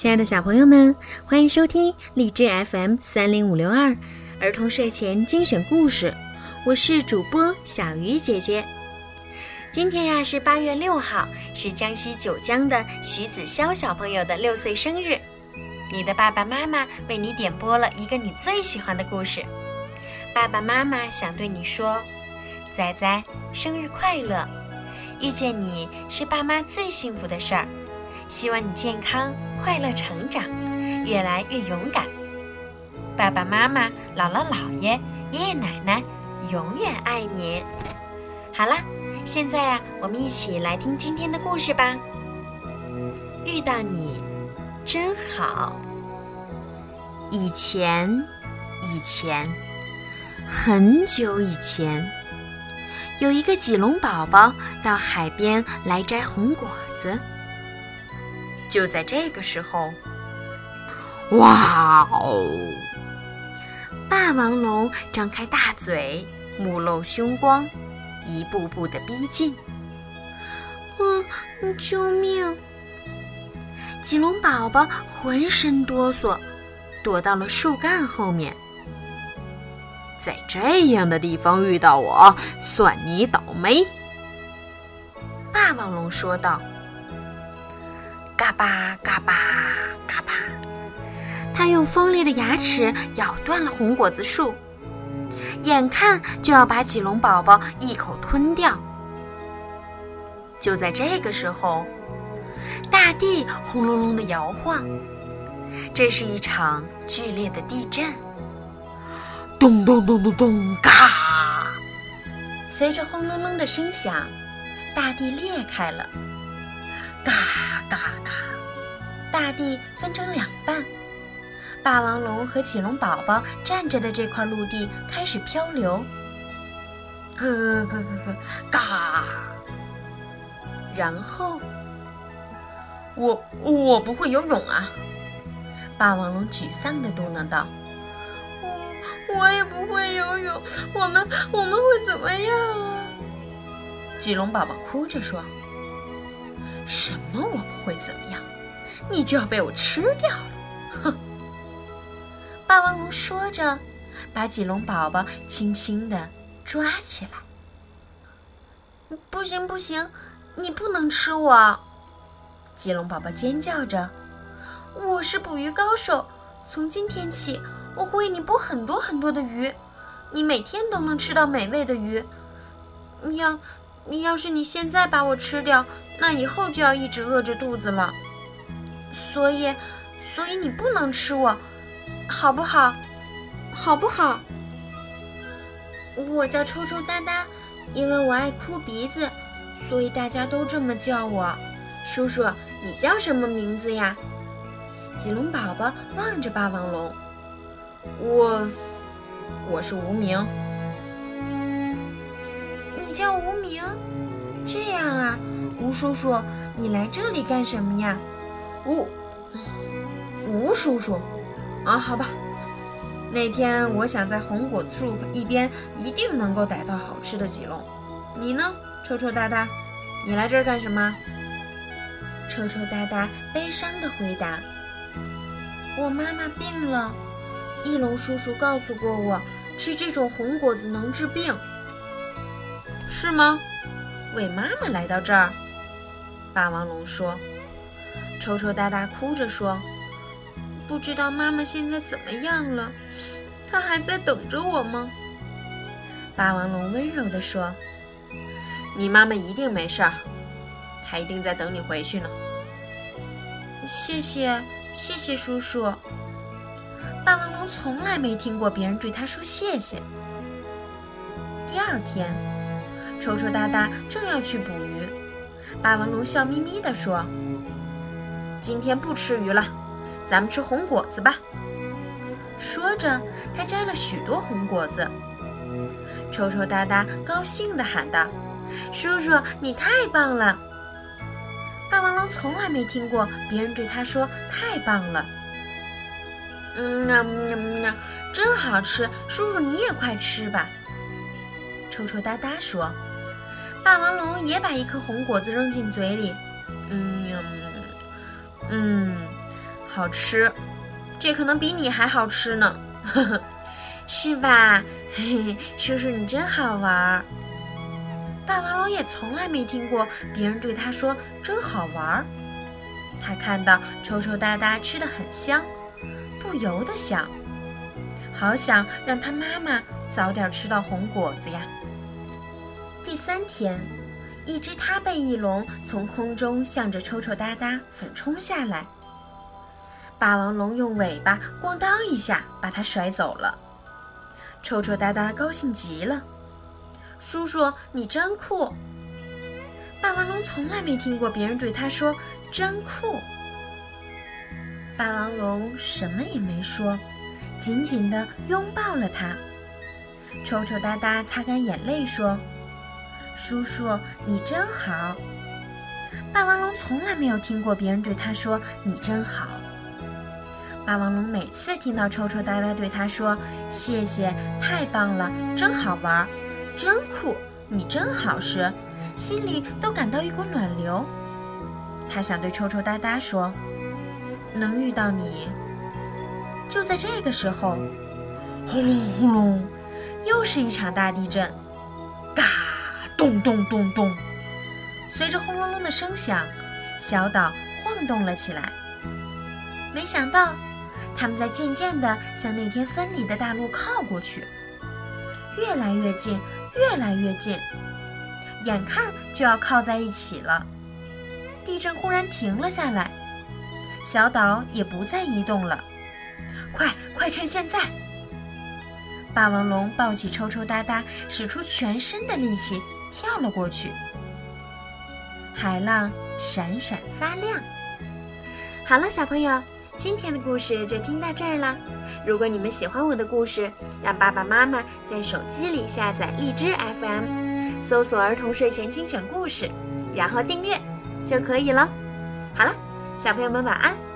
亲爱的小朋友们，欢迎收听荔枝 FM 三零五六二儿童睡前精选故事。我是主播小鱼姐姐。今天呀是八月六号，是江西九江的徐子潇小朋友的六岁生日。你的爸爸妈妈为你点播了一个你最喜欢的故事。爸爸妈妈想对你说：“仔仔，生日快乐！遇见你是爸妈最幸福的事儿。”希望你健康快乐成长，越来越勇敢。爸爸妈妈、姥姥姥爷、爷爷奶奶永远爱你。好啦，现在呀，我们一起来听今天的故事吧。遇到你真好。以前，以前，很久以前，有一个棘龙宝宝到海边来摘红果子。就在这个时候，哇哦！霸王龙张开大嘴，目露凶光，一步步的逼近。嗯，救命！棘龙宝宝浑身哆嗦，躲到了树干后面。在这样的地方遇到我，算你倒霉！霸王龙说道。嘎巴嘎巴嘎巴，他用锋利的牙齿咬断了红果子树，眼看就要把棘龙宝宝一口吞掉。就在这个时候，大地轰隆隆的摇晃，这是一场剧烈的地震。咚咚咚咚咚，嘎！随着轰隆隆的声响，大地裂开了。嘎嘎嘎！大地分成两半，霸王龙和棘龙宝宝站着的这块陆地开始漂流。咯咯咯咯，嘎！然后，我我不会游泳啊！霸王龙沮丧地嘟囔道：“我我也不会游泳，我们我们会怎么样啊？”棘龙宝宝哭着说。什么？我不会怎么样，你就要被我吃掉了！哼！霸王龙说着，把棘龙宝宝轻轻地抓起来。不行不行，你不能吃我！棘龙宝宝尖叫着：“我是捕鱼高手，从今天起，我会为你捕很多很多的鱼，你每天都能吃到美味的鱼。要，要是你现在把我吃掉。”那以后就要一直饿着肚子了，所以，所以你不能吃我，好不好？好不好？我叫抽抽哒哒，因为我爱哭鼻子，所以大家都这么叫我。叔叔，你叫什么名字呀？棘龙宝宝望着霸王龙，我，我是无名。你叫无名？这样啊。吴叔叔，你来这里干什么呀？吴，吴叔叔，啊，好吧。那天我想在红果子树一边一定能够逮到好吃的棘龙。你呢，臭臭哒哒？你来这儿干什么？臭臭哒哒悲伤的回答：“我妈妈病了，翼龙叔叔告诉过我，吃这种红果子能治病。是吗？为妈妈来到这儿。”霸王龙说：“抽抽哒哒哭着说，不知道妈妈现在怎么样了，她还在等着我吗？”霸王龙温柔地说：“你妈妈一定没事儿，她一定在等你回去呢。”谢谢，谢谢叔叔。霸王龙从来没听过别人对他说谢谢。第二天，抽抽哒哒正要去捕鱼。霸王龙笑眯眯地说：“今天不吃鱼了，咱们吃红果子吧。”说着，他摘了许多红果子。抽抽哒哒高兴地喊道：“叔叔，你太棒了！”霸王龙从来没听过别人对他说“太棒了”。嗯啊嗯，真好吃！叔叔你也快吃吧。抽抽哒哒说。霸王龙也把一颗红果子扔进嘴里，嗯，嗯，好吃，这可能比你还好吃呢，呵呵，是吧？嘿嘿，叔叔你真好玩儿。霸王龙也从来没听过别人对他说“真好玩儿”。他看到抽抽搭搭吃的很香，不由得想：好想让他妈妈早点吃到红果子呀。第三天，一只他背翼龙从空中向着抽抽搭搭俯冲下来。霸王龙用尾巴咣当一下把它甩走了。抽抽搭搭高兴极了：“叔叔，你真酷！”霸王龙从来没听过别人对他说。真酷！霸王龙什么也没说，紧紧地拥抱了他。抽抽搭搭擦干眼泪说：“叔叔，你真好。”霸王龙从来没有听过别人对他说“你真好”。霸王龙每次听到抽抽搭搭对他说“谢谢，太棒了，真好玩，真酷，你真好”时，心里都感到一股暖流。他想对抽抽搭搭说：“能遇到你。”就在这个时候，轰隆轰隆，又是一场大地震，咚咚咚咚。随着轰隆隆的声响，小岛晃动了起来。没想到，他们在渐渐地向那天分离的大陆靠过去，越来越近，越来越近，眼看就要靠在一起了。地震忽然停了下来，小岛也不再移动了。快，快趁现在！霸王龙抱起抽抽搭搭，使出全身的力气跳了过去。海浪闪闪发亮。好了，小朋友，今天的故事就听到这儿了。如果你们喜欢我的故事，让爸爸妈妈在手机里下载荔枝 FM，搜索“儿童睡前精选故事”，然后订阅。就可以了。好了，小朋友们晚安。